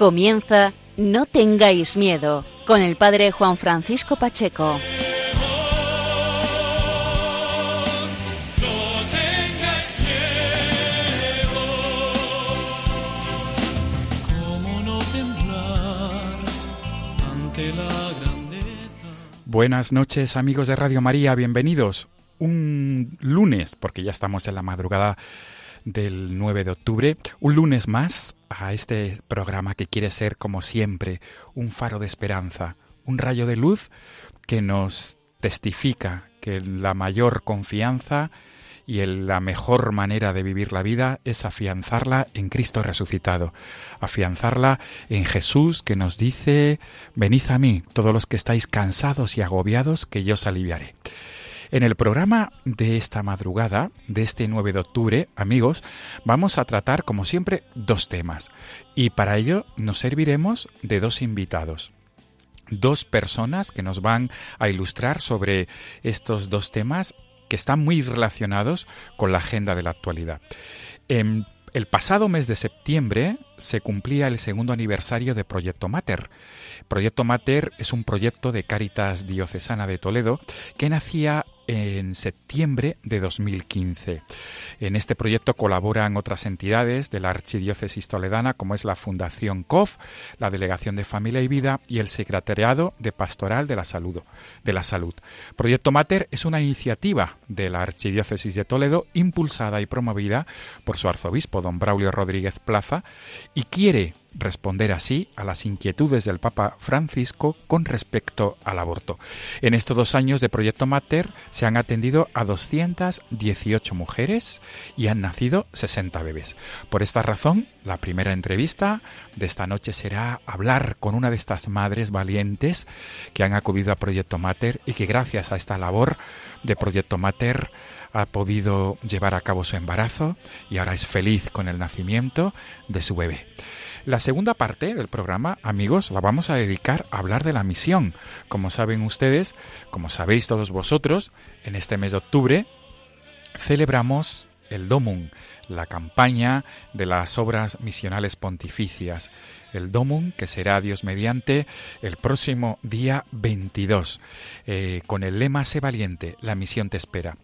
Comienza No tengáis miedo con el padre Juan Francisco Pacheco. Buenas noches amigos de Radio María, bienvenidos. Un lunes, porque ya estamos en la madrugada del 9 de octubre, un lunes más a este programa que quiere ser, como siempre, un faro de esperanza, un rayo de luz que nos testifica que la mayor confianza y la mejor manera de vivir la vida es afianzarla en Cristo resucitado, afianzarla en Jesús que nos dice, venid a mí, todos los que estáis cansados y agobiados, que yo os aliviaré. En el programa de esta madrugada, de este 9 de octubre, amigos, vamos a tratar, como siempre, dos temas. Y para ello nos serviremos de dos invitados dos personas que nos van a ilustrar sobre estos dos temas que están muy relacionados con la agenda de la actualidad. En el pasado mes de septiembre se cumplía el segundo aniversario de Proyecto Mater. Proyecto Mater es un proyecto de Cáritas Diocesana de Toledo que nacía en septiembre de 2015. En este proyecto colaboran otras entidades de la Archidiócesis Toledana, como es la Fundación COF, la Delegación de Familia y Vida y el Secretariado de Pastoral de la Salud. De la Salud. Proyecto Mater es una iniciativa de la Archidiócesis de Toledo impulsada y promovida por su arzobispo, don Braulio Rodríguez Plaza, y quiere responder así a las inquietudes del Papa Francisco con respecto al aborto. En estos dos años de Proyecto Mater se han atendido a 218 mujeres y han nacido 60 bebés. Por esta razón, la primera entrevista de esta noche será hablar con una de estas madres valientes que han acudido a Proyecto Mater y que gracias a esta labor de Proyecto Mater ha podido llevar a cabo su embarazo y ahora es feliz con el nacimiento de su bebé. La segunda parte del programa, amigos, la vamos a dedicar a hablar de la misión. Como saben ustedes, como sabéis todos vosotros, en este mes de octubre celebramos el Domum, la campaña de las obras misionales pontificias. El Domum, que será Dios mediante el próximo día 22, eh, con el lema Sé valiente, la misión te espera.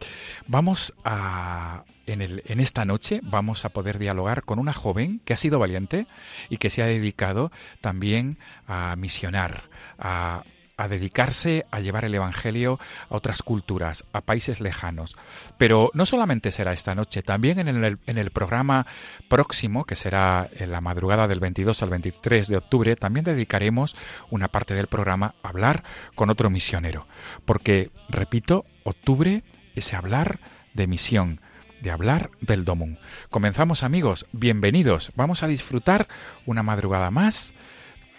Vamos a, en, el, en esta noche, vamos a poder dialogar con una joven que ha sido valiente y que se ha dedicado también a misionar, a a dedicarse a llevar el Evangelio a otras culturas, a países lejanos. Pero no solamente será esta noche, también en el, en el, programa próximo, que será en la madrugada del 22 al 23 de octubre, también dedicaremos una parte del programa a hablar con otro misionero. Porque, repito, octubre es hablar de misión, de hablar del Domum. Comenzamos amigos, bienvenidos, vamos a disfrutar una madrugada más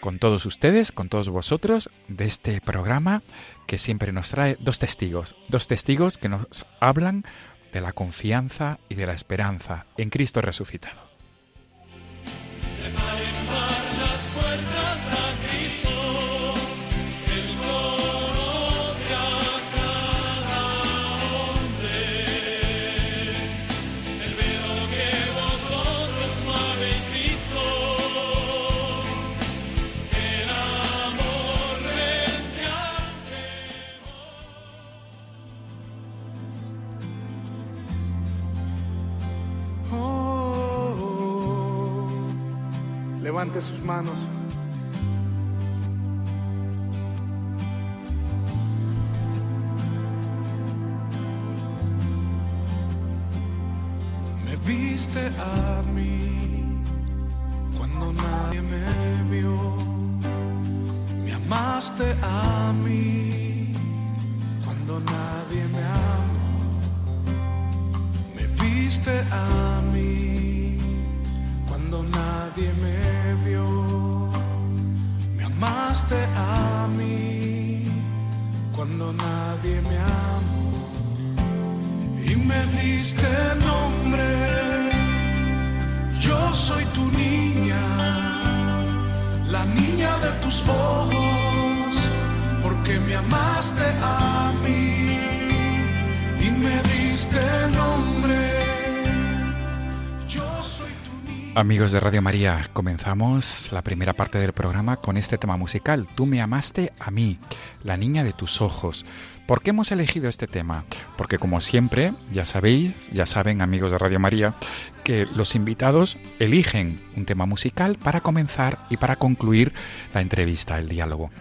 con todos ustedes, con todos vosotros, de este programa que siempre nos trae dos testigos, dos testigos que nos hablan de la confianza y de la esperanza en Cristo resucitado. Levante sus manos. Amigos de Radio María, comenzamos la primera parte del programa con este tema musical. Tú me amaste a mí, la niña de tus ojos. ¿Por qué hemos elegido este tema? Porque como siempre, ya sabéis, ya saben amigos de Radio María, que los invitados eligen un tema musical para comenzar y para concluir la entrevista, el diálogo.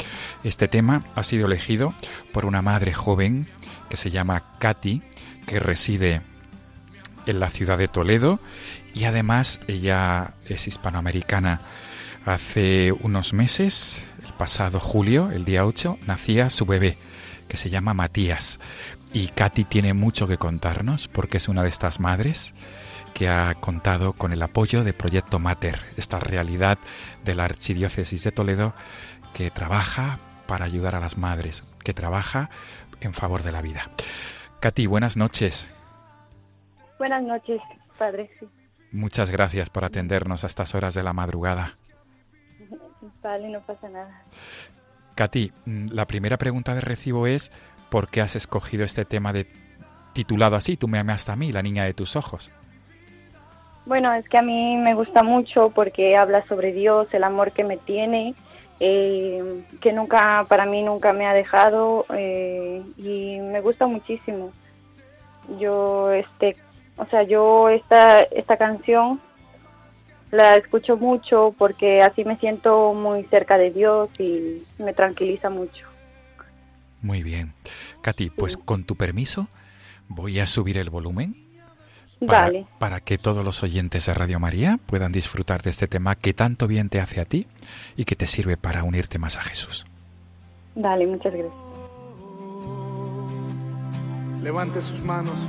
Este tema ha sido elegido por una madre joven que se llama Katy, que reside en la ciudad de Toledo y además ella es hispanoamericana. Hace unos meses, el pasado julio, el día 8, nacía su bebé que se llama Matías. Y Katy tiene mucho que contarnos porque es una de estas madres que ha contado con el apoyo de Proyecto Mater, esta realidad de la Archidiócesis de Toledo que trabaja para ayudar a las madres, que trabaja en favor de la vida. Katy, buenas noches. Buenas noches, padre. Sí. Muchas gracias por atendernos a estas horas de la madrugada. Vale, no pasa nada. Katy, mm, la primera pregunta de recibo es ¿por qué has escogido este tema de titulado así, Tú me amaste a mí, la niña de tus ojos? Bueno, es que a mí me gusta mucho porque habla sobre Dios, el amor que me tiene, eh, que nunca, para mí nunca me ha dejado eh, y me gusta muchísimo. Yo, este, o sea, yo esta, esta canción la escucho mucho porque así me siento muy cerca de Dios y me tranquiliza mucho. Muy bien. Katy, pues con tu permiso voy a subir el volumen para, Vale, para que todos los oyentes de Radio María puedan disfrutar de este tema que tanto bien te hace a ti y que te sirve para unirte más a Jesús. vale, muchas gracias. Levante sus manos.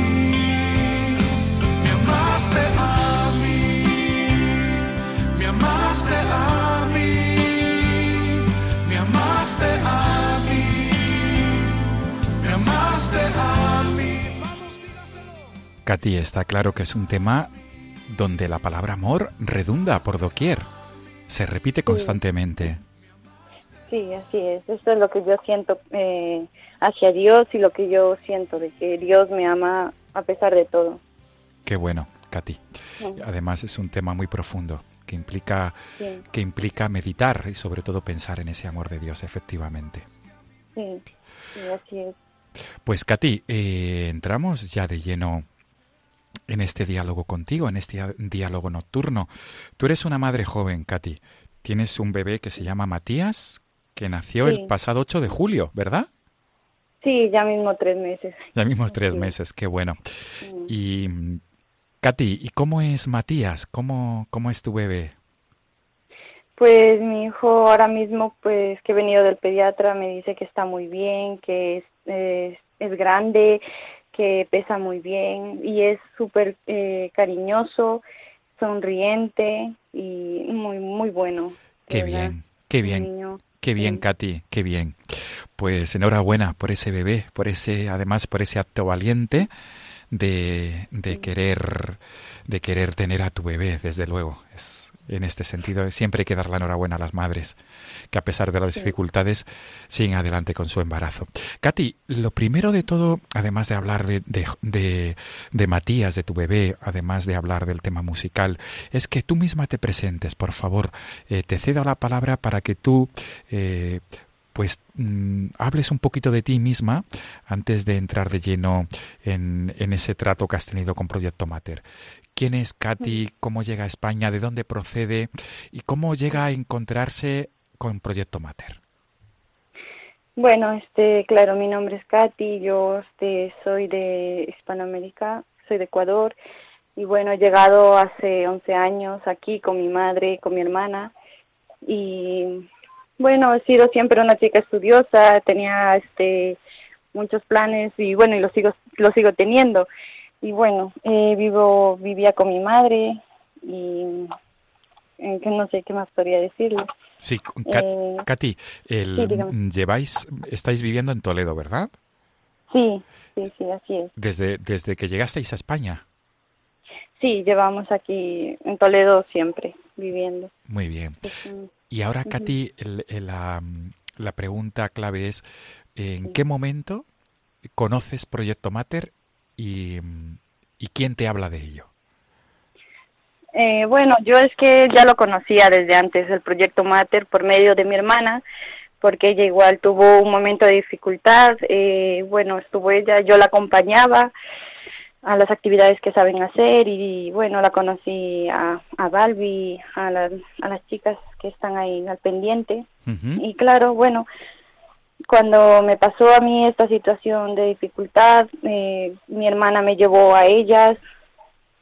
Katy, está claro que es un tema donde la palabra amor redunda por doquier. Se repite constantemente. Sí, así es. Esto es lo que yo siento eh, hacia Dios y lo que yo siento de que Dios me ama a pesar de todo. Qué bueno, Katy. Sí. Además es un tema muy profundo que implica Sí, que implica meditar y sobre todo pensar en ese amor de Dios, efectivamente. sí, sí, así es. Pues Katy, eh, entramos ya de lleno en este diálogo contigo, en este diálogo nocturno. Tú eres una madre joven, Katy. Tienes un bebé que se llama Matías, que nació Sí. el pasado 8 de julio, ¿verdad? Sí, ya mismo tres meses. Ya mismos tres Sí. meses, qué bueno. Y Katy, ¿y cómo es Matías? ¿Cómo, cómo es tu bebé? Pues mi hijo ahora mismo, pues que he venido del pediatra, me dice que está muy bien, que es, es, es grande, que pesa muy bien y es súper eh, cariñoso, sonriente y muy, muy bueno. Qué verdad. bien, qué bien. niño Qué bien, Katy, qué bien. Pues enhorabuena por ese bebé, por ese, además por ese acto valiente de, de querer, de querer tener a tu bebé, desde luego. Es, en este sentido. Siempre hay que dar la enhorabuena a las madres, que a pesar de las dificultades siguen adelante con su embarazo. Katy, lo primero de todo, además de hablar de, de, de, Matías, de tu bebé, además de hablar del tema musical, es que tú misma te presentes, por favor. Eh, te cedo la palabra para que tú eh, pues mm, hables un poquito de ti misma antes de entrar de lleno en, en, ese trato que has tenido con Proyecto Mater. ¿Quién es Katy? ¿Cómo llega a España? ¿De dónde procede? ¿Y cómo llega a encontrarse con Proyecto Mater? Bueno, este, claro, mi nombre es Katy, yo este, soy de Hispanoamérica, soy de Ecuador y bueno, he llegado hace 11 años aquí con mi madre, con mi hermana y bueno, he sido siempre una chica estudiosa, tenía este muchos planes y bueno, y los sigo los sigo teniendo. Y bueno, eh, vivo vivía con mi madre y eh, que no sé qué más podría decirle. Sí, eh, Katy, el, lleváis estáis viviendo en Toledo, ¿verdad? Sí, sí, sí, así es. Desde desde que llegasteis a España. Sí, llevamos aquí en Toledo siempre viviendo. Muy bien. Y ahora, Katy, la, la, pregunta clave es, ¿en qué momento conoces Proyecto Mater y, y quién te habla de ello? Eh, bueno, yo es que ya lo conocía desde antes, el Proyecto Mater, por medio de mi hermana, porque ella igual tuvo un momento de dificultad, eh, bueno, estuvo ella, yo la acompañaba, a las actividades que saben hacer y bueno, la conocí a, a Balbi, a, a las chicas que están ahí al pendiente. Y claro, bueno, cuando me pasó a mí esta situación de dificultad, eh, mi hermana me llevó a ellas,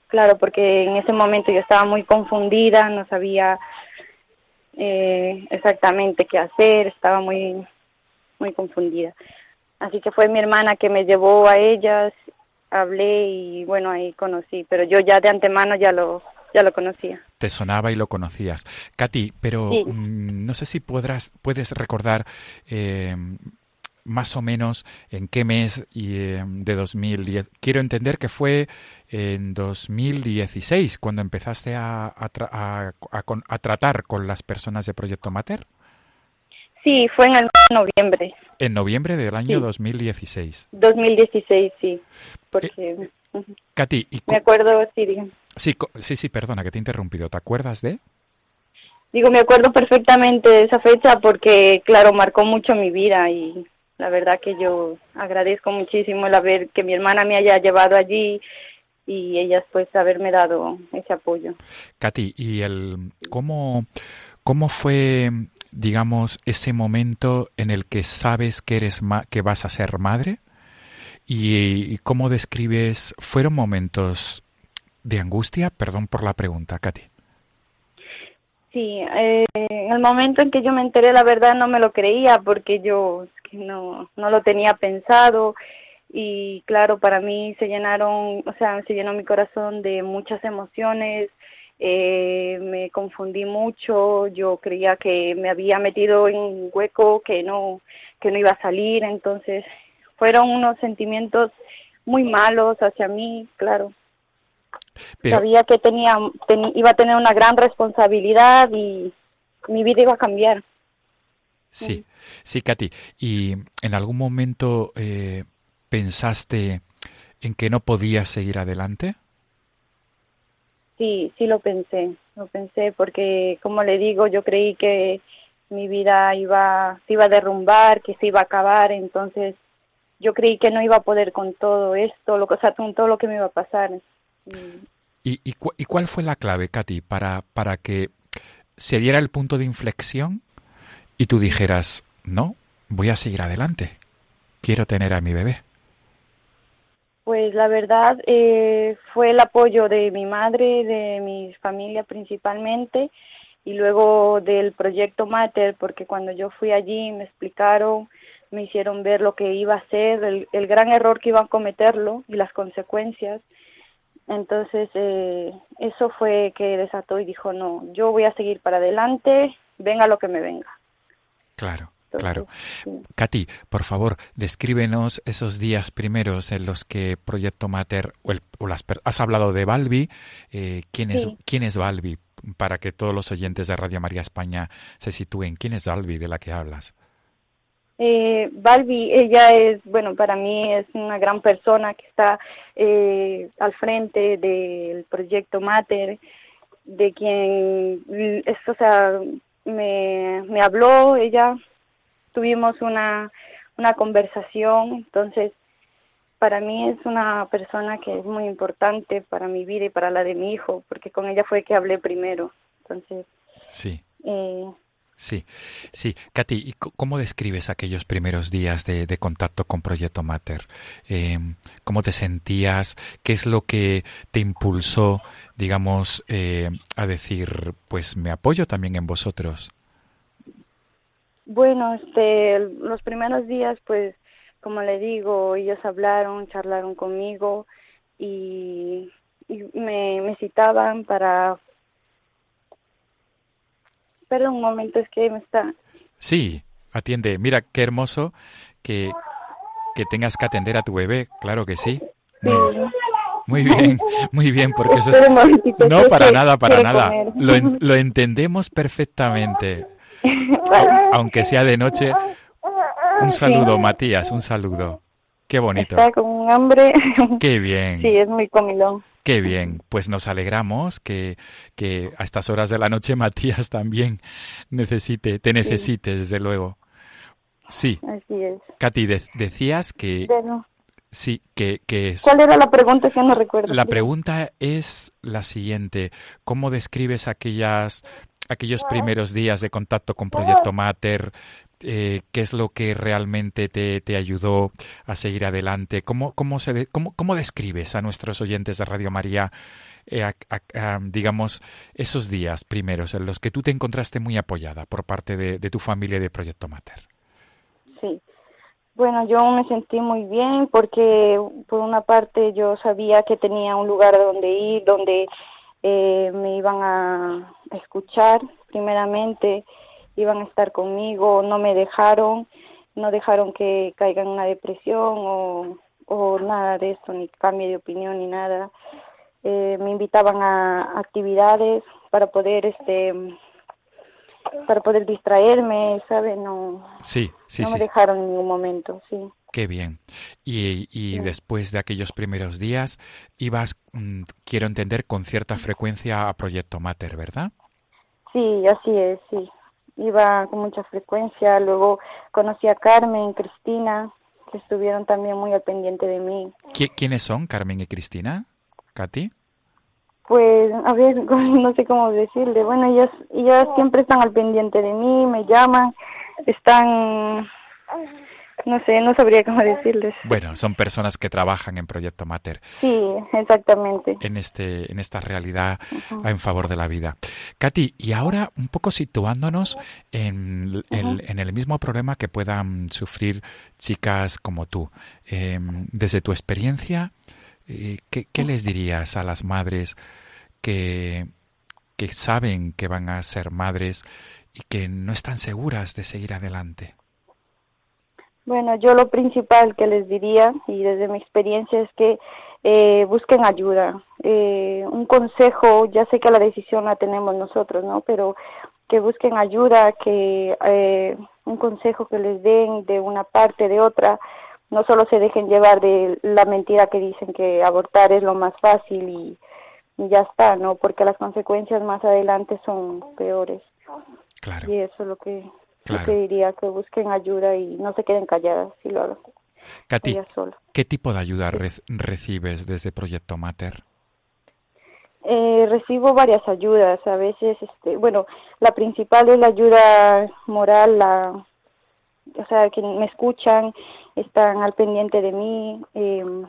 claro, porque en ese momento yo estaba muy confundida, no sabía eh, exactamente qué hacer, estaba muy, muy confundida. Así que fue mi hermana que me llevó a ellas hablé y bueno, ahí conocí, pero yo ya de antemano ya lo, ya lo conocía. Te sonaba y lo conocías. Katy, pero mm, no sé si podrás, puedes recordar eh, más o menos en qué mes y, eh, de 2010. Quiero entender que fue en 2016 cuando empezaste a, a, a, a, tratar con las personas de Proyecto Mater. Sí, fue en el noviembre. En noviembre del año 2016. 2016, sí. Porque, eh, Katy, me acuerdo, sí, Sí, sí, sí, perdona que te he interrumpido. ¿Te acuerdas de? Digo, me acuerdo perfectamente de esa fecha porque, claro, marcó mucho mi vida y la verdad que yo agradezco muchísimo el haber que mi hermana me haya llevado allí y ellas pues haberme dado ese apoyo. Katy, ¿y el cómo cómo fue digamos, ese momento en el que sabes que eres que vas a ser madre? ¿Y, cómo describes? ¿Fueron momentos de angustia? Perdón por la pregunta, Katy. Sí, eh, en el momento en que yo me enteré, la verdad no me lo creía porque yo no, no lo tenía pensado y claro, para mí se llenaron, o sea, se llenó mi corazón de muchas emociones, eh, me confundí mucho, yo creía que me había metido en un hueco que no, que no iba a salir, entonces fueron unos sentimientos muy malos hacia mí, claro. Sabía que tenía, iba a tener una gran responsabilidad y mi vida iba a cambiar. Sí, sí, Katy. ¿Y en algún momento eh, pensaste en que no podías seguir adelante? Sí, sí lo pensé, lo pensé porque, como le digo, yo creí que mi vida iba, se iba a derrumbar, que se iba a acabar, entonces yo creí que no iba a poder con todo esto, lo, o sea, con todo lo que me iba a pasar. ¿Y, y, y cuál fue la clave, Katy, para, para que se diera el punto de inflexión y tú dijeras, no, voy a seguir adelante, quiero tener a mi bebé? Pues la verdad eh, fue el apoyo de mi madre, de mi familia principalmente, y luego del proyecto Mater, porque cuando yo fui allí me explicaron, me hicieron ver lo que iba a ser, el, el gran error que iba a cometerlo y las consecuencias. Entonces eh, eso fue que desató y dijo, no, yo voy a seguir para adelante, venga lo que me venga. Claro. Claro. Katy, por favor, descríbenos esos días primeros en los que Proyecto Mater, o, las, has hablado de Balbi, eh, ¿quién, es, ¿quién es Balbi? Para que todos los oyentes de Radio María España se sitúen. ¿Quién es Balbi de la que hablas? Eh, Balbi, ella es, bueno, para mí es una gran persona que está eh, al frente del Proyecto Mater, de quien, es, o sea, me, me habló ella tuvimos una, una conversación, entonces para mí es una persona que es muy importante para mi vida y para la de mi hijo, porque con ella fue que hablé primero. Entonces, sí. Eh, sí, sí. Katy, ¿y cómo describes aquellos primeros días de, de contacto con Proyecto Mater? Eh, ¿Cómo te sentías? ¿Qué es lo que te impulsó, digamos, eh, a decir, pues me apoyo también en vosotros? Bueno, este, los primeros días, pues, como le digo, ellos hablaron, charlaron conmigo y, me, me citaban para... Perdón un momento, es que me está... Sí, atiende. Mira, qué hermoso que, que tengas que atender a tu bebé, claro que sí. Muy, bien, muy bien, porque eso es... No, para nada, para nada. Lo, lo entendemos perfectamente. Aunque sea de noche. Un saludo, Matías, un saludo. Qué bonito. Está con un hambre. Qué bien. Sí, es muy comilón. Qué bien, pues nos alegramos que, que a estas horas de la noche Matías también necesite, te necesite, desde luego. Sí. Así es. Katy, decías que... Sí, que, que es... ¿Cuál era la pregunta que no recuerdo? La pregunta es la siguiente. ¿Cómo describes aquellas aquellos primeros días de contacto con Proyecto Mater, eh, qué es lo que realmente te, te ayudó a seguir adelante, cómo, cómo, se cómo, cómo describes a nuestros oyentes de Radio María, eh, digamos, esos días primeros en los que tú te encontraste muy apoyada por parte de, de tu familia y de Proyecto Mater. Sí. Bueno, yo me sentí muy bien porque por una parte yo sabía que tenía un lugar donde ir, donde eh, me iban a escuchar primeramente, iban a estar conmigo, no me dejaron, no dejaron que caiga en una depresión o, o nada de eso, ni cambie de opinión ni nada. Eh, me invitaban a actividades para poder este para poder distraerme, ¿sabe? No, sí, sí, no me dejaron en ningún momento, sí. Qué bien. Y, y después de aquellos primeros días, ibas, mm, quiero entender, con cierta frecuencia a Proyecto Mater, ¿verdad? Sí, así es, sí. Iba con mucha frecuencia. Luego conocí a Carmen, Cristina, que estuvieron también muy al pendiente de mí. ¿Quiénes son Carmen y Cristina? ¿Katy? Pues, a ver, no sé cómo decirle. Bueno, ellas, ellas siempre están al pendiente de mí, me llaman, están no sé, no sabría cómo decirles. Bueno, son personas que trabajan en Proyecto Mater. Sí, exactamente. En este, en esta realidad en favor de la vida. Katy, y ahora un poco situándonos en, el mismo problema que puedan sufrir chicas como tú. Em, desde tu experiencia, eh, ¿qué, ¿qué, les dirías a las madres que, que saben que van a ser madres y que no están seguras de seguir adelante? Bueno, yo lo principal que les diría, y desde mi experiencia, es que eh, busquen ayuda. Eh, un consejo, ya sé que la decisión la tenemos nosotros, ¿no? Pero que busquen ayuda, que eh, un consejo que les den de una parte, de otra, no solo se dejen llevar de la mentira que dicen que abortar es lo más fácil y, ya está, ¿no? Porque las consecuencias más adelante son peores. Claro. Y eso es lo que Claro. diría que busquen ayuda y no se queden calladas si lo hagan. Katy, ¿qué tipo de ayuda recibes desde Proyecto Mater? Eh, recibo varias ayudas, a veces, este, bueno, la principal es la ayuda moral, la, o sea, que me escuchan, están al pendiente de mí, em,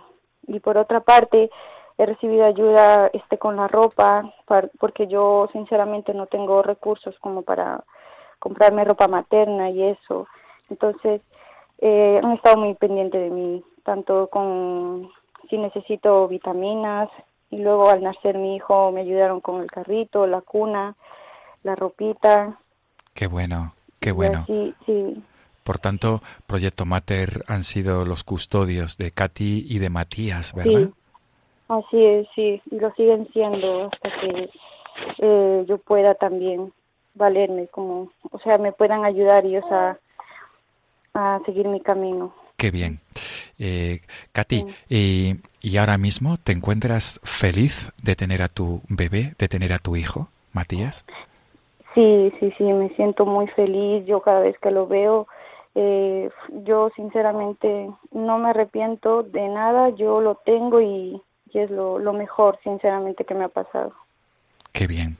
y por otra parte, he recibido ayuda este, con la ropa, porque yo sinceramente no tengo recursos como para comprarme ropa materna y eso. Entonces, eh, han estado muy pendientes de mí, tanto con si necesito vitaminas, y luego al nacer mi hijo me ayudaron con el carrito, la cuna, la ropita. Qué bueno, Qué bueno. Sí, sí. Por tanto, Proyecto Mater han sido los custodios de Katy y de Matías, ¿verdad? Sí, así es, sí, y lo siguen siendo hasta que eh, yo pueda también valerme, como, o sea, me puedan ayudar ellos a, a seguir mi camino. Qué bien. Eh, Katy, y, ¿y ahora mismo te encuentras feliz de tener a tu bebé, de tener a tu hijo, Matías? Sí, sí, sí, me siento muy feliz. Yo cada vez que lo veo, eh, yo sinceramente no me arrepiento de nada. Yo lo tengo y, y es lo, lo mejor, sinceramente, que me ha pasado. Qué bien.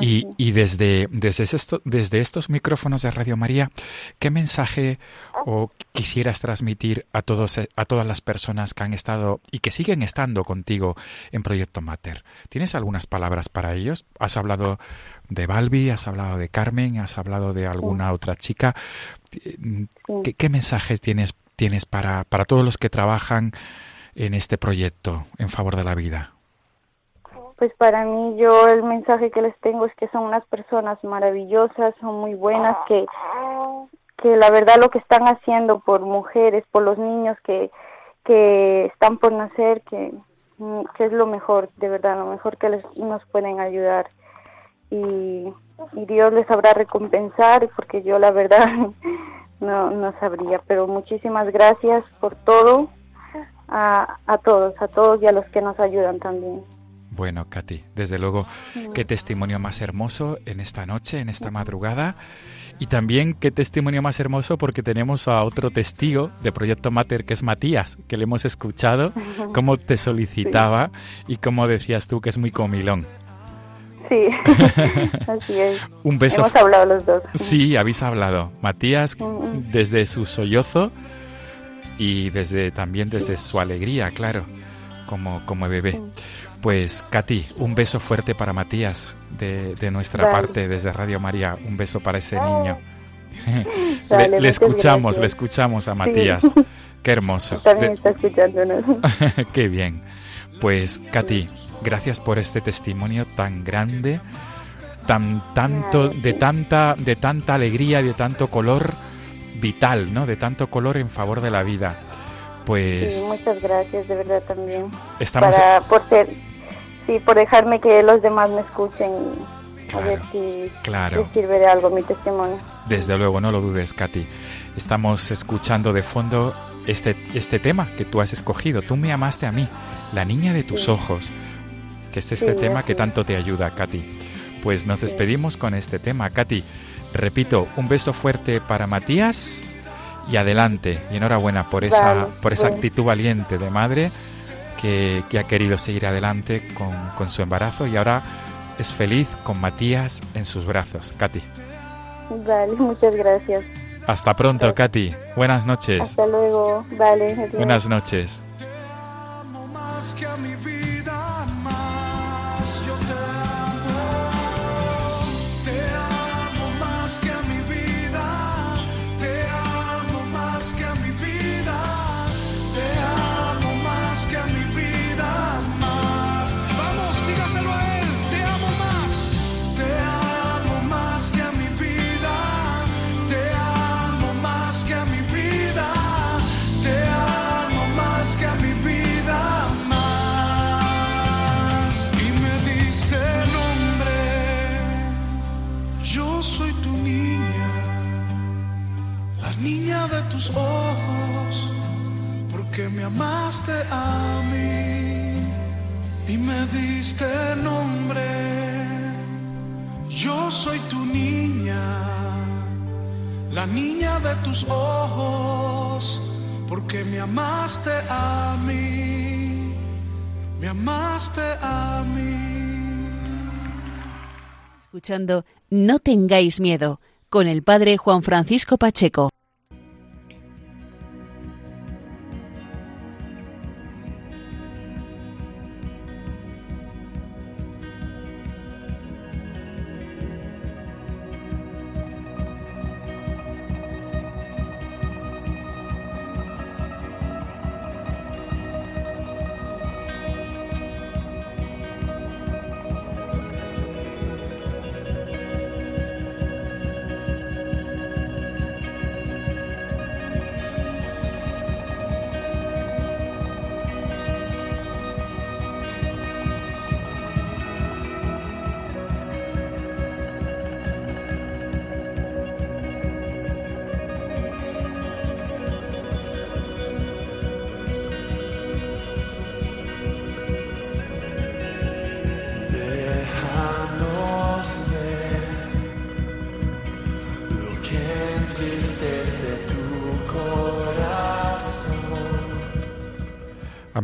Y, y, desde, desde, esto, desde estos micrófonos de Radio María, ¿qué mensaje o quisieras transmitir a, todos, a todas las personas que han estado y que siguen estando contigo en Proyecto Mater? ¿Tienes algunas palabras para ellos? ¿Has hablado de Balbi, has hablado de Carmen, has hablado de alguna otra chica? ¿Qué, qué mensajes tienes, tienes para, para todos los que trabajan en este proyecto en favor de la vida? Pues para mí yo el mensaje que les tengo es que son unas personas maravillosas, son muy buenas, que, que la verdad lo que están haciendo por mujeres, por los niños que, que están por nacer, que, que es lo mejor, de verdad, lo mejor que les, nos pueden ayudar. Y, y Dios les sabrá recompensar, porque yo la verdad no, no sabría, pero muchísimas gracias por todo, a, a todos, a todos y a los que nos ayudan también. Bueno, Katy, desde luego, qué testimonio más hermoso en esta noche, en esta madrugada. Y también qué testimonio más hermoso porque tenemos a otro testigo de Proyecto Mater, que es Matías, que le hemos escuchado, cómo te solicitaba y cómo decías tú que es muy comilón. Sí, así es. Un beso. Hemos hablado los dos. Sí, habéis hablado. Matías, desde su sollozo y desde también desde su alegría, claro, como, como bebé. Pues Katy, un beso fuerte para Matías de, de nuestra vale. parte desde Radio María, un beso para ese niño. Vale, le, le escuchamos, gracias. le escuchamos a Matías. Sí. Qué hermoso. También está escuchándonos. Qué bien. Pues Katy, gracias por este testimonio tan grande, tan tanto de tanta de tanta alegría, de tanto color vital, ¿no? De tanto color en favor de la vida. Pues sí, muchas gracias, de verdad también. Estamos para por ser sí, por dejarme que los demás me escuchen y claro, a ver si claro. les sirve de algo mi testimonio. Desde luego, no lo dudes, Katy. Estamos escuchando de fondo este, este tema que tú has escogido. Tú me amaste a mí, la niña de tus sí. ojos, que es este sí, tema que tanto te ayuda, Katy. Pues nos despedimos con este tema, Katy. Repito, un beso fuerte para Matías y adelante. Y enhorabuena por esa, vale, por esa actitud valiente de madre que, que ha querido seguir adelante con, con, su embarazo y ahora es feliz con Matías en sus brazos. Katy. Vale, muchas gracias. Hasta pronto, vale. Katy. Buenas noches. Hasta luego. Vale. Adiós. Buenas noches. Amaste a mí, me amaste a mí. Escuchando No tengáis miedo con el padre Juan Francisco Pacheco.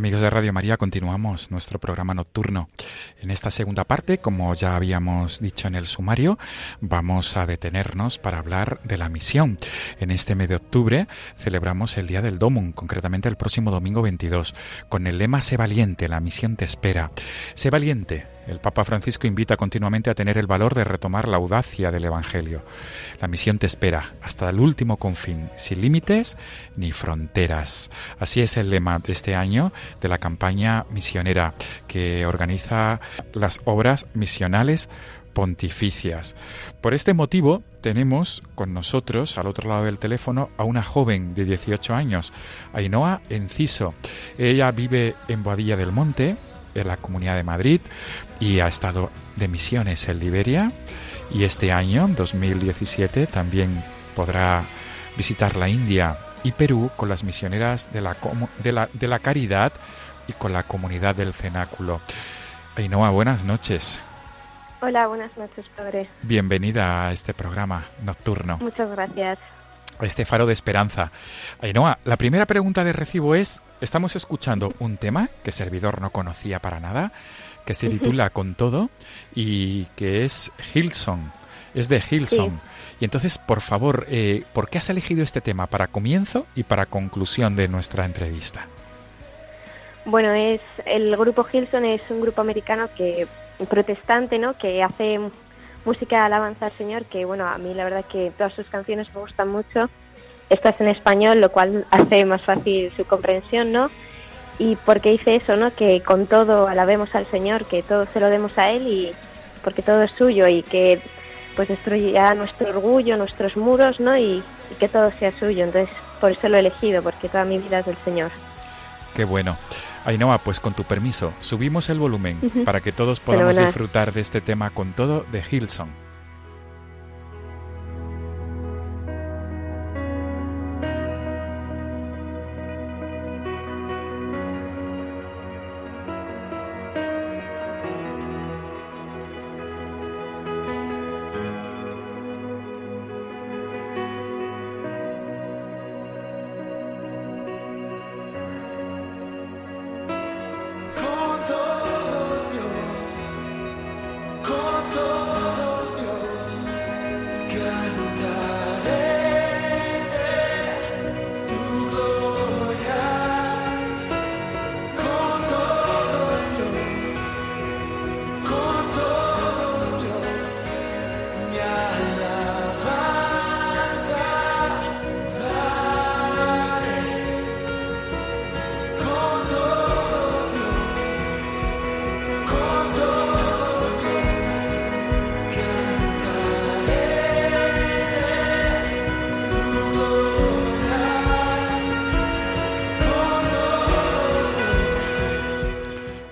Amigos de Radio María, continuamos nuestro programa nocturno. En esta segunda parte, como ya habíamos dicho en el sumario, vamos a detenernos para hablar de la misión. En este mes de octubre celebramos el Día del Domum, concretamente el próximo domingo 22, con el lema Sé valiente, la misión te espera. Sé valiente, el Papa Francisco invita continuamente a tener el valor de retomar la audacia del Evangelio. La misión te espera hasta el último confín, sin límites ni fronteras. Así es el lema de este año de la campaña misionera que organiza las obras misionales pontificias. Por este motivo tenemos con nosotros al otro lado del teléfono a una joven de 18 años, Ainhoa Enciso. Ella vive en Boadilla del Monte, en la Comunidad de Madrid y ha estado de misiones en Liberia y este año, 2017, también podrá visitar la India y Perú con las misioneras de la, de la, de la caridad y con la comunidad del cenáculo. Ainhoa, buenas noches. Hola, buenas noches, padre. Bienvenida a este programa nocturno. Muchas gracias este faro de esperanza. Ainhoa, la primera pregunta de recibo es, estamos escuchando un tema que servidor no conocía para nada, que se titula Con todo y que es Hilson, es de Hilson. Y entonces, por favor, eh, ¿por qué has elegido este tema para comienzo y para conclusión de nuestra entrevista? Bueno, es el grupo Hilson es un grupo americano que protestante, ¿no? Que hace música de alabanza al Señor, que bueno, a mí la verdad que todas sus canciones me gustan mucho. Esta es en español, lo cual hace más fácil su comprensión, ¿no? Y porque dice eso, ¿no? Que con todo alabemos al Señor, que todo se lo demos a Él y porque todo es suyo y que pues destruya nuestro orgullo, nuestros muros, ¿no? Y, y que todo sea suyo. Entonces, por eso lo he elegido, porque toda mi vida es del Señor. Qué bueno. Ainhoa, pues con tu permiso, subimos el volumen para que todos podamos disfrutar de este tema con todo de Hillsong.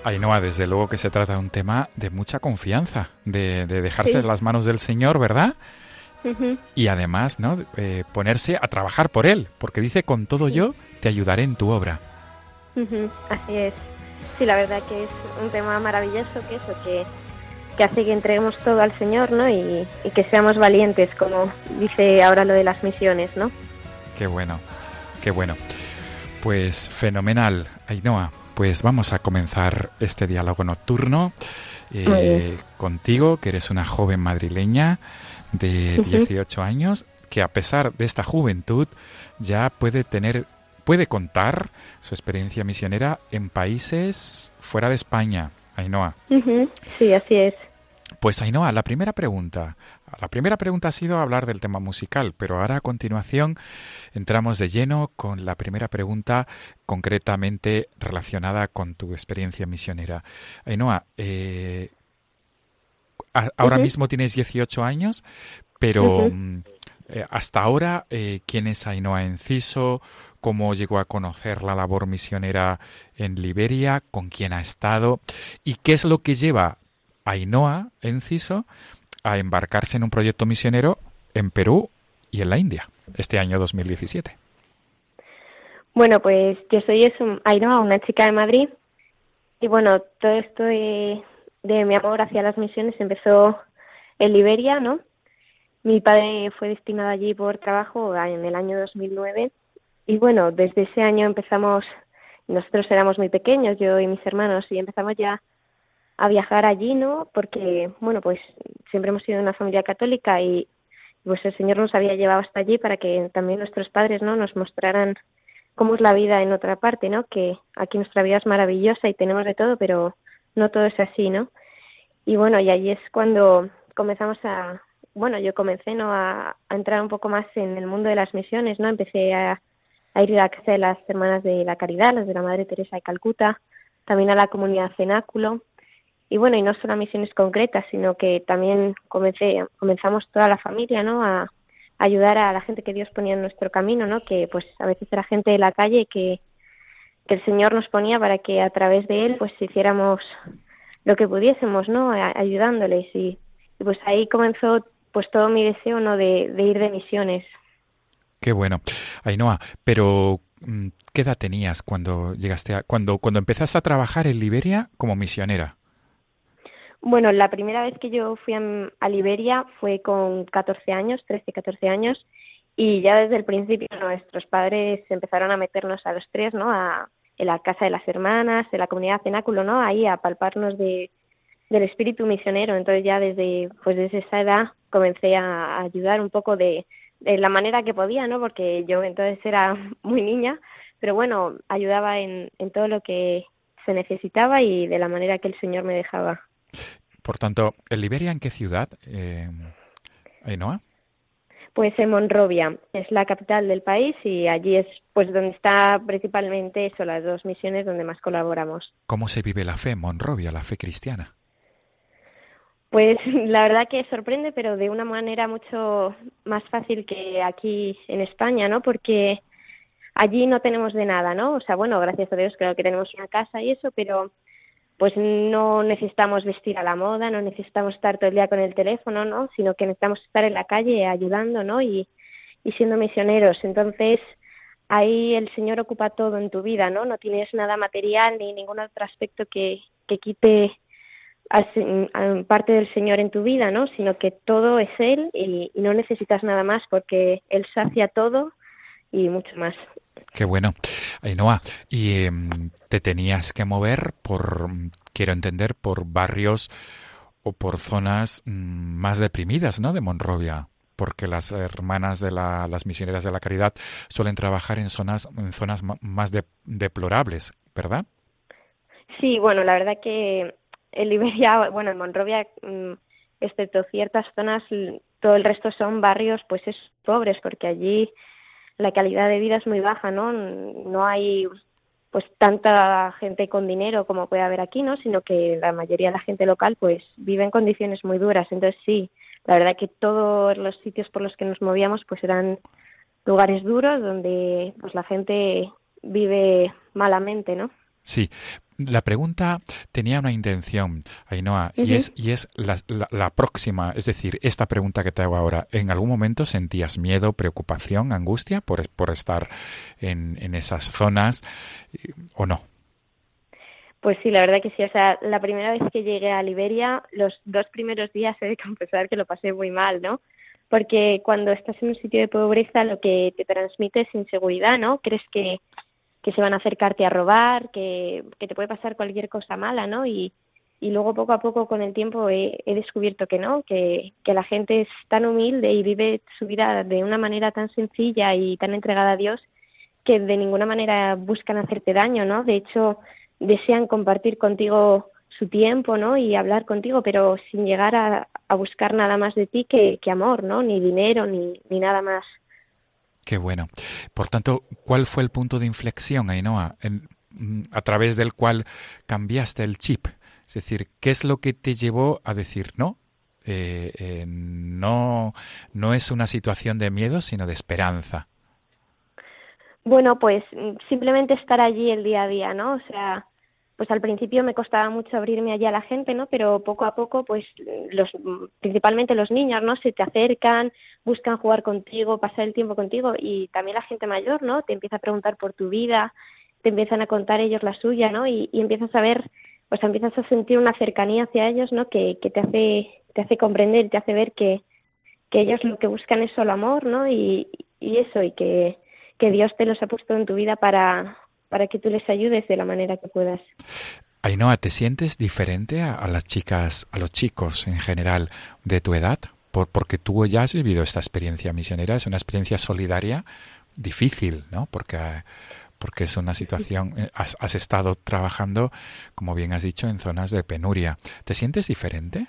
Ainhoa, desde luego que se trata de un tema de mucha confianza, de, dejarse en las manos del Señor, ¿verdad? Y además, ¿no? Eh, ponerse a trabajar por Él, porque dice, con todo yo te ayudaré en tu obra. Así es. Sí, la verdad que es un tema maravilloso, que eso, que, que hace que entreguemos todo al Señor, ¿no? Y, y, que seamos valientes, como dice ahora lo de las misiones, ¿no? Qué bueno, qué bueno. Pues fenomenal, Ainhoa pues vamos a comenzar este diálogo nocturno eh, contigo, que eres una joven madrileña de 18 años, que a pesar de esta juventud ya puede tener, puede contar su experiencia misionera en países fuera de España. Ainhoa. Sí, así es. Pues Ainhoa, la primera pregunta. La primera pregunta ha sido hablar del tema musical, pero ahora a continuación entramos de lleno con la primera pregunta concretamente relacionada con tu experiencia misionera. Ainhoa, eh, ahora mismo tienes 18 años, pero mm, eh, hasta ahora, eh, ¿quién es Ainhoa Enciso? ¿Cómo llegó a conocer la labor misionera en Liberia? ¿Con quién ha estado? ¿Y qué es lo que lleva Ainhoa Enciso a embarcarse en un proyecto misionero en Perú y en la India este año 2017? Bueno, pues yo soy Ainhoa, una chica de Madrid. Y bueno, todo esto de, mi amor hacia las misiones empezó en Liberia, ¿no? mi padre fue destinado allí por trabajo en el año 2009 y bueno, desde ese año empezamos, nosotros éramos muy pequeños, yo y mis hermanos, y empezamos ya a viajar allí, ¿no? Porque, bueno, pues siempre hemos sido una familia católica y pues el Señor nos había llevado hasta allí para que también nuestros padres, ¿no? Nos mostraran cómo es la vida en otra parte, ¿no? Que aquí nuestra vida es maravillosa y tenemos de todo, pero no todo es así, ¿no? Y bueno, y allí es cuando comenzamos a, bueno, yo comencé, ¿no? A, entrar un poco más en el mundo de las misiones, ¿no? Empecé a a ir a la casa de las Hermanas de la Caridad, las de la Madre Teresa de Calcuta, también a la comunidad Cenáculo. Y bueno, y no solo a misiones concretas, sino que también comencé, comenzamos toda la familia, ¿no? A, ayudar a la gente que Dios ponía en nuestro camino, ¿no? Que pues a veces era gente de la calle que, el Señor nos ponía para que a través de él pues hiciéramos lo que pudiésemos, ¿no? ayudándoles y, y, pues ahí comenzó pues todo mi deseo, ¿no? De, de ir de misiones. Qué bueno. Ainhoa, pero mm, ¿qué edad tenías cuando llegaste a, cuando, cuando empezaste a trabajar en Liberia como misionera? Bueno, la primera vez que yo fui a, Liberia fue con 14 años, 13, 14 años, y ya desde el principio nuestros padres empezaron a meternos a los tres, ¿no? A, en la casa de las hermanas, en la comunidad cenáculo, ¿no? Ahí a palparnos de, del espíritu misionero. Entonces ya desde, pues desde esa edad comencé a ayudar un poco de, de la manera que podía, ¿no? Porque yo entonces era muy niña, pero bueno, ayudaba en, en todo lo que se necesitaba y de la manera que el Señor me dejaba. Por tanto, ¿en Liberia en qué ciudad, eh, Ainhoa? Pues en Monrovia, es la capital del país y allí es pues donde está principalmente eso, las dos misiones donde más colaboramos. ¿Cómo se vive la fe en Monrovia, la fe cristiana? Pues la verdad que sorprende, pero de una manera mucho más fácil que aquí en España, ¿no? Porque allí no tenemos de nada, ¿no? O sea, bueno, gracias a Dios creo que tenemos una casa y eso, pero pues no necesitamos vestir a la moda, no necesitamos estar todo el día con el teléfono, ¿no? Sino que necesitamos estar en la calle ayudando, ¿no? Y, y siendo misioneros. Entonces, ahí el Señor ocupa todo en tu vida, ¿no? No tienes nada material ni ningún otro aspecto que, que quite parte del Señor en tu vida, ¿no? Sino que todo es Él y, no necesitas nada más porque Él sacia todo y mucho más. Qué bueno. Ainhoa, y em, te tenías que mover por, quiero entender, por barrios o por zonas mm, más deprimidas, ¿no? De Monrovia porque las hermanas de la, las misioneras de la caridad suelen trabajar en zonas en zonas más deplorables, ¿verdad? Sí, bueno, la verdad que en Liberia, bueno, en Monrovia, mm, excepto ciertas zonas, todo el resto son barrios, pues es pobres, porque allí la calidad de vida es muy baja, ¿no? No hay pues tanta gente con dinero como puede haber aquí, ¿no? Sino que la mayoría de la gente local pues vive en condiciones muy duras. Entonces sí, la verdad que todos los sitios por los que nos movíamos pues eran lugares duros donde pues la gente vive malamente, ¿no? Sí, la pregunta tenía una intención, Ainhoa, y es, y es la, la, próxima, es decir, esta pregunta que te hago ahora. ¿En algún momento sentías miedo, preocupación, angustia por, por estar en, en esas zonas o no? Pues sí, la verdad que sí. O sea, la primera vez que llegué a Liberia, los dos primeros días he de confesar que lo pasé muy mal, ¿no? Porque cuando estás en un sitio de pobreza, lo que te transmite es inseguridad, ¿no? Crees que que se van a acercarte a robar, que, te puede pasar cualquier cosa mala, ¿no? Y, y luego poco a poco con el tiempo he, descubierto que no, que, que, la gente es tan humilde y vive su vida de una manera tan sencilla y tan entregada a Dios que de ninguna manera buscan hacerte daño, ¿no? De hecho, desean compartir contigo su tiempo, ¿no? Y hablar contigo, pero sin llegar a, a buscar nada más de ti que, que amor, ¿no? Ni dinero, ni, ni nada más. Qué bueno. Por tanto, ¿cuál fue el punto de inflexión, Ainhoa, a través del cual cambiaste el chip? Es decir, ¿qué es lo que te llevó a decir no? Eh, eh, no, no es una situación de miedo, sino de esperanza. Bueno, pues simplemente estar allí el día a día, ¿no? O sea, pues al principio me costaba mucho abrirme allí a la gente, ¿no? Pero poco a poco, pues los, principalmente los niños, ¿no? Se te acercan, buscan jugar contigo, pasar el tiempo contigo y también la gente mayor, ¿no? Te empieza a preguntar por tu vida, te empiezan a contar ellos la suya, ¿no? Y, empiezas a ver, pues empiezas a sentir una cercanía hacia ellos, ¿no? Que, te hace te hace comprender, te hace ver que, que ellos lo que buscan es solo amor, ¿no? Y, eso, y que, Dios te los ha puesto en tu vida para, para que tú les ayudes de la manera que puedas. Ainhoa, ¿te sientes diferente a, las chicas, a los chicos en general de tu edad? Por, porque tú ya has vivido esta experiencia misionera, es una experiencia solidaria difícil, ¿no? Porque, porque es una situación, eh, has, has estado trabajando, como bien has dicho, en zonas de penuria. ¿Te sientes diferente?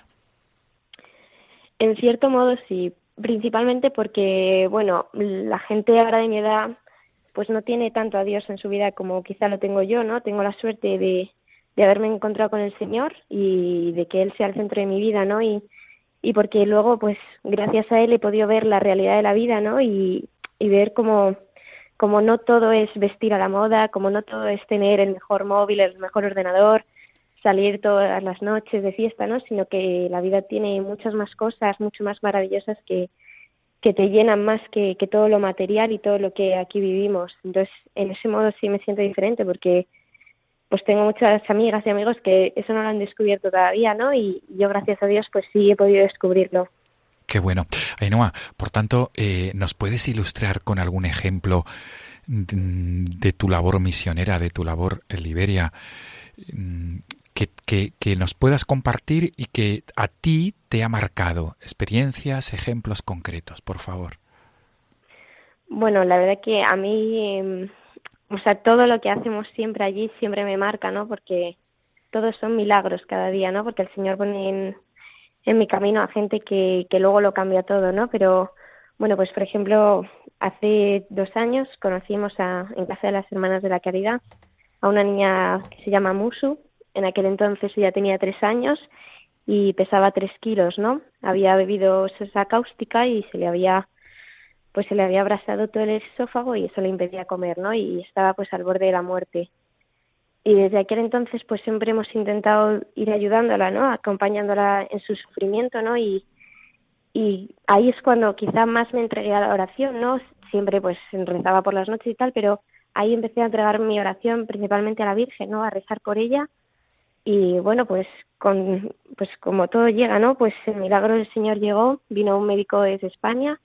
En cierto modo sí, principalmente porque, bueno, la gente ahora de mi edad pues no tiene tanto a Dios en su vida como quizá lo tengo yo, ¿no? Tengo la suerte de, de haberme encontrado con el Señor y de que Él sea el centro de mi vida, ¿no? Y, y porque luego, pues, gracias a Él he podido ver la realidad de la vida, ¿no? Y, y ver cómo, como no todo es vestir a la moda, como no todo es tener el mejor móvil, el mejor ordenador, salir todas las noches de fiesta, ¿no? Sino que la vida tiene muchas más cosas, mucho más maravillosas que, que te llenan más que, que todo lo material y todo lo que aquí vivimos. Entonces, en ese modo sí me siento diferente porque pues tengo muchas amigas y amigos que eso no lo han descubierto todavía, ¿no? Y yo, gracias a Dios, pues sí he podido descubrirlo. Qué bueno. Ainhoa, por tanto, eh, ¿nos puedes ilustrar con algún ejemplo de tu labor misionera, de tu labor en Liberia? Mm, que, que, nos puedas compartir y que a ti te ha marcado. Experiencias, ejemplos concretos, por favor. Bueno, la verdad que a mí, em, o sea, todo lo que hacemos siempre allí siempre me marca, ¿no? Porque todos son milagros cada día, ¿no? Porque el Señor pone en, en mi camino a gente que, que luego lo cambia todo, ¿no? Pero, bueno, pues por ejemplo, hace dos años conocimos a, en Casa de las Hermanas de la Caridad a una niña que se llama Musu, en aquel entonces ella tenía tres años y pesaba tres kilos, ¿no? Había bebido sosa cáustica y se le había pues se le había abrasado todo el esófago y eso le impedía comer, ¿no? Y estaba pues al borde de la muerte. Y desde aquel entonces pues siempre hemos intentado ir ayudándola, ¿no? Acompañándola en su sufrimiento, ¿no? Y, y ahí es cuando quizá más me entregué a la oración, ¿no? Siempre pues rezaba por las noches y tal, pero ahí empecé a entregar mi oración principalmente a la Virgen, ¿no? A rezar por ella y bueno pues con pues como todo llega no pues el milagro del señor llegó vino un médico desde España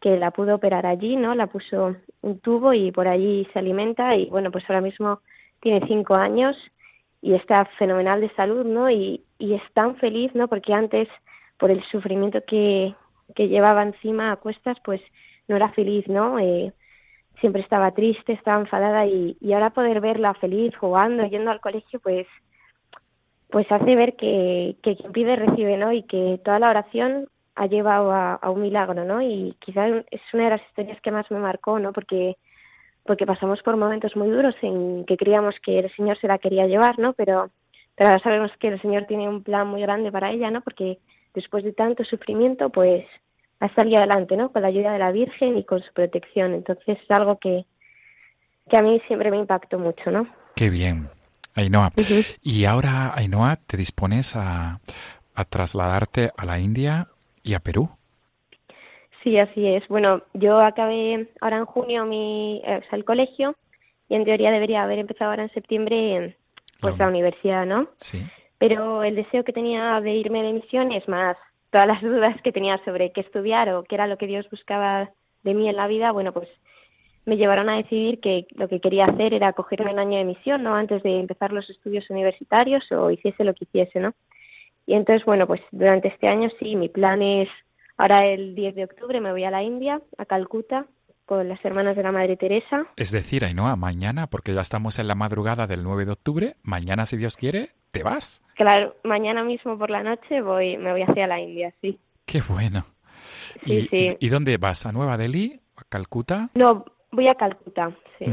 que la pudo operar allí no la puso un tubo y por allí se alimenta y bueno pues ahora mismo tiene cinco años y está fenomenal de salud no y, y es tan feliz no porque antes por el sufrimiento que que llevaba encima a cuestas pues no era feliz no eh, siempre estaba triste estaba enfadada y, y ahora poder verla feliz jugando yendo al colegio pues pues hace ver que, que quien pide recibe, ¿no? Y que toda la oración ha llevado a, un milagro, ¿no? Y quizás es una de las historias que más me marcó, ¿no? Porque porque pasamos por momentos muy duros en que creíamos que el Señor se la quería llevar, ¿no? Pero, pero ahora sabemos que el Señor tiene un plan muy grande para ella, ¿no? Porque después de tanto sufrimiento, pues ha salido adelante, ¿no? Con la ayuda de la Virgen y con su protección. Entonces es algo que, que a mí siempre me impactó mucho, ¿no? Qué bien, Ainhoa. Y ahora, Ainhoa, te dispones a, a trasladarte a la India y a Perú. Sí, así es. Bueno, yo acabé ahora en junio mi, eh, el colegio y en teoría debería haber empezado ahora en septiembre pues la, universidad, ¿no? Sí. Pero el deseo que tenía de irme de misión es más todas las dudas que tenía sobre qué estudiar o qué era lo que Dios buscaba de mí en la vida, bueno, pues me llevaron a decidir que lo que quería hacer era cogerme un año de misión, ¿no? Antes de empezar los estudios universitarios o hiciese lo que hiciese, ¿no? Y entonces, bueno, pues durante este año sí, mi plan es, ahora el 10 de octubre me voy a la India, a Calcuta, con las hermanas de la Madre Teresa. Es decir, Ainhoa, mañana, porque ya estamos en la madrugada del 9 de octubre, mañana, si Dios quiere, te vas. Claro, mañana mismo por la noche voy, me voy hacia la India, sí. Qué bueno. Sí, ¿Y, sí. ¿Y dónde vas? ¿A Nueva Delhi? ¿A Calcuta? No, voy a Calcuta, sí.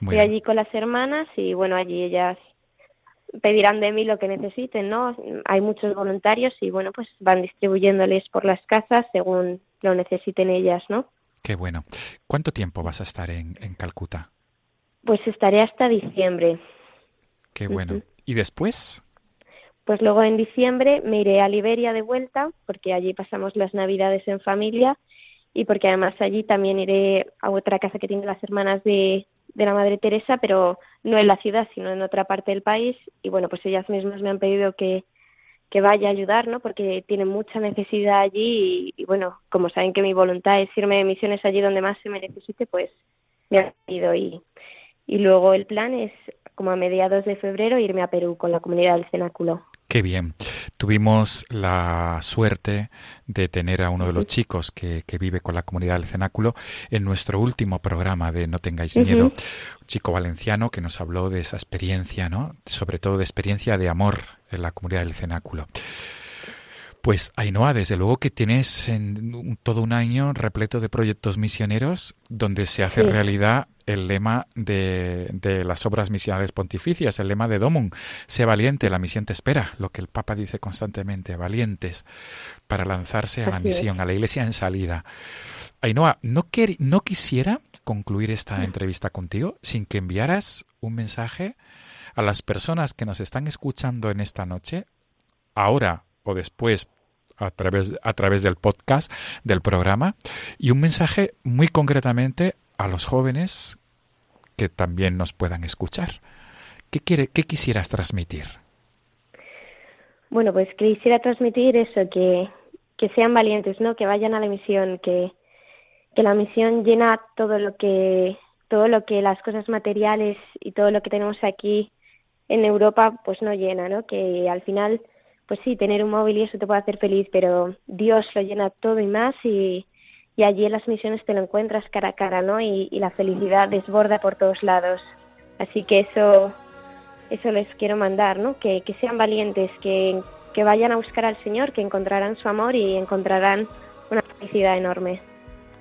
Voy allí con las hermanas y bueno, allí ellas pedirán de mí lo que necesiten, ¿no? Hay muchos voluntarios y bueno, pues van distribuyéndoles por las casas según lo necesiten ellas, ¿no? Qué bueno. ¿Cuánto tiempo vas a estar en, en Calcuta? Pues estaré hasta diciembre. Qué bueno. ¿Y después? Pues luego en diciembre me iré a Liberia de vuelta, porque allí pasamos las navidades en familia y porque además allí también iré a otra casa que tienen las hermanas de, de la Madre Teresa, pero no en la ciudad, sino en otra parte del país. Y bueno, pues ellas mismas me han pedido que, que vaya a ayudar, ¿no? Porque tiene mucha necesidad allí y, bueno, como saben que mi voluntad es irme de misiones allí donde más se me necesite, pues me ha ido y, y luego el plan es como a mediados de febrero irme a Perú con la comunidad del cenáculo. Qué bien. Tuvimos la suerte de tener a uno de los chicos que, que vive con la comunidad del cenáculo en nuestro último programa de No tengáis miedo. Un chico valenciano que nos habló de esa experiencia, ¿no? Sobre todo de experiencia de amor en la comunidad del cenáculo. Pues Ainhoa, desde luego que tienes en todo un año repleto de proyectos misioneros donde se hace realidad el lema de, de, las obras misionales pontificias, el lema de Domum, sé valiente, la misión te espera, lo que el Papa dice constantemente, valientes para lanzarse a la misión, a la iglesia en salida. Ainhoa, no, no quisiera concluir esta entrevista contigo sin que enviaras un mensaje a las personas que nos están escuchando en esta noche, ahora o después a través, a través del podcast del programa y un mensaje muy concretamente a los jóvenes que también nos puedan escuchar. ¿Qué, quiere, qué quisieras transmitir? Bueno, pues quisiera transmitir eso, que, que sean valientes, ¿no? Que vayan a la misión, que, que la misión llena todo lo que todo lo que las cosas materiales y todo lo que tenemos aquí en Europa pues no llena, ¿no? Que al final pues sí, tener un móvil y eso te puede hacer feliz, pero Dios lo llena todo y más y, y allí en las misiones te lo encuentras cara a cara, ¿no? Y, y, la felicidad desborda por todos lados. Así que eso, eso les quiero mandar, ¿no? Que, que sean valientes, que, que vayan a buscar al Señor, que encontrarán su amor y encontrarán una felicidad enorme.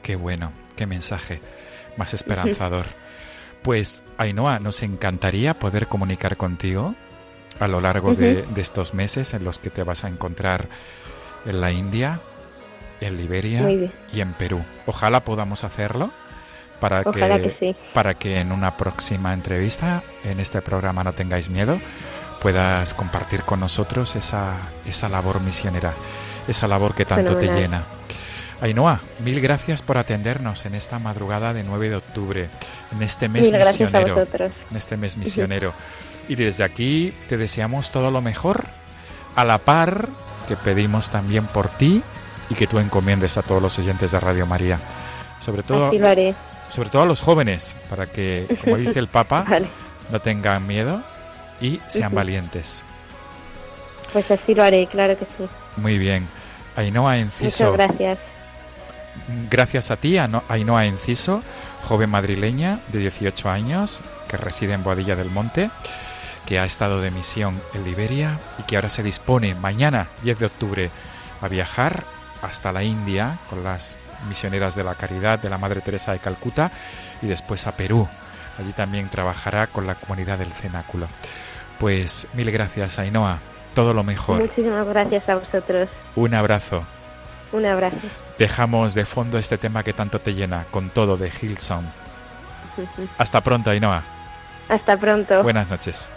Qué bueno, qué mensaje más esperanzador. pues, Ainhoa, nos encantaría poder comunicar contigo a lo largo de, de, estos meses en los que te vas a encontrar en la India, en Liberia y en Perú. Ojalá podamos hacerlo para que, que sí. para que en una próxima entrevista en este programa No tengáis miedo puedas compartir con nosotros esa, esa labor misionera, esa labor que tanto Fenomenal. te llena. Ainhoa, mil gracias por atendernos en esta madrugada de 9 de octubre, en este mes mil misionero. En este mes misionero. Y desde aquí te deseamos todo lo mejor, a la par que pedimos también por ti y que tú encomiendes a todos los oyentes de Radio María. Sobre todo, Así lo haré. sobre todo a los jóvenes, para que, como dice el Papa, vale. no tengan miedo y sean valientes. Pues así lo haré, claro que sí. Muy bien. Ainhoa Enciso. Muchas gracias. Gracias a ti, Ainhoa Enciso, joven madrileña de 18 años que reside en Boadilla del Monte, que ha estado de misión en Liberia y que ahora se dispone mañana, 10 de octubre, a viajar hasta la India con las misioneras de la Caridad de la Madre Teresa de Calcuta y después a Perú. Allí también trabajará con la comunidad del cenáculo. Pues mil gracias, Ainhoa. Todo lo mejor. Muchísimas gracias a vosotros. Un abrazo. Un abrazo. Dejamos de fondo este tema que tanto te llena, con todo de Hillsong. Hasta pronto, Ainhoa. Hasta pronto. Buenas noches.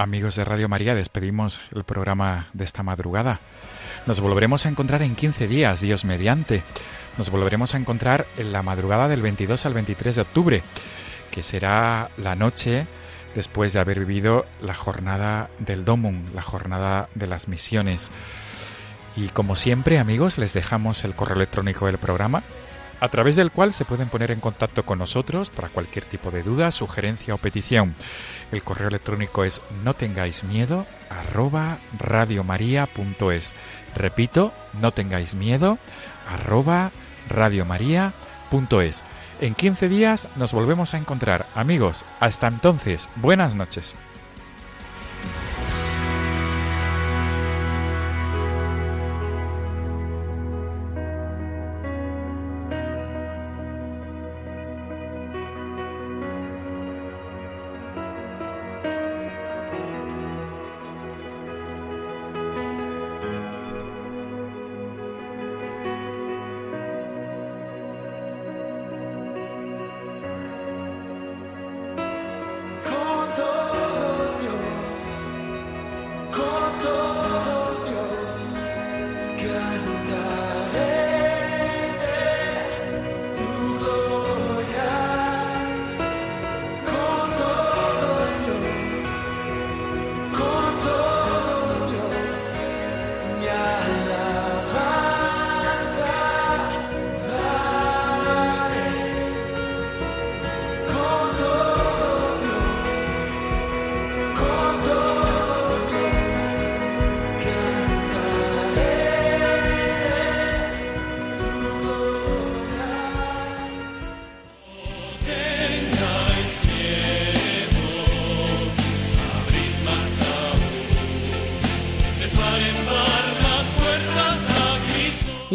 Amigos de Radio María, despedimos el programa de esta madrugada. Nos volveremos a encontrar en 15 días, Dios mediante. Nos volveremos a encontrar en la madrugada del 22 al 23 de octubre, que será la noche después de haber vivido la jornada del Domum, la jornada de las misiones. Y como siempre, amigos, les dejamos el correo electrónico del programa, a través del cual se pueden poner en contacto con nosotros para cualquier tipo de duda, sugerencia o petición. El correo electrónico es no tengáis miedo arroba radiomaria.es. Repito, no tengáis miedo arroba radiomaria.es. En 15 días nos volvemos a encontrar. Amigos, hasta entonces, buenas noches.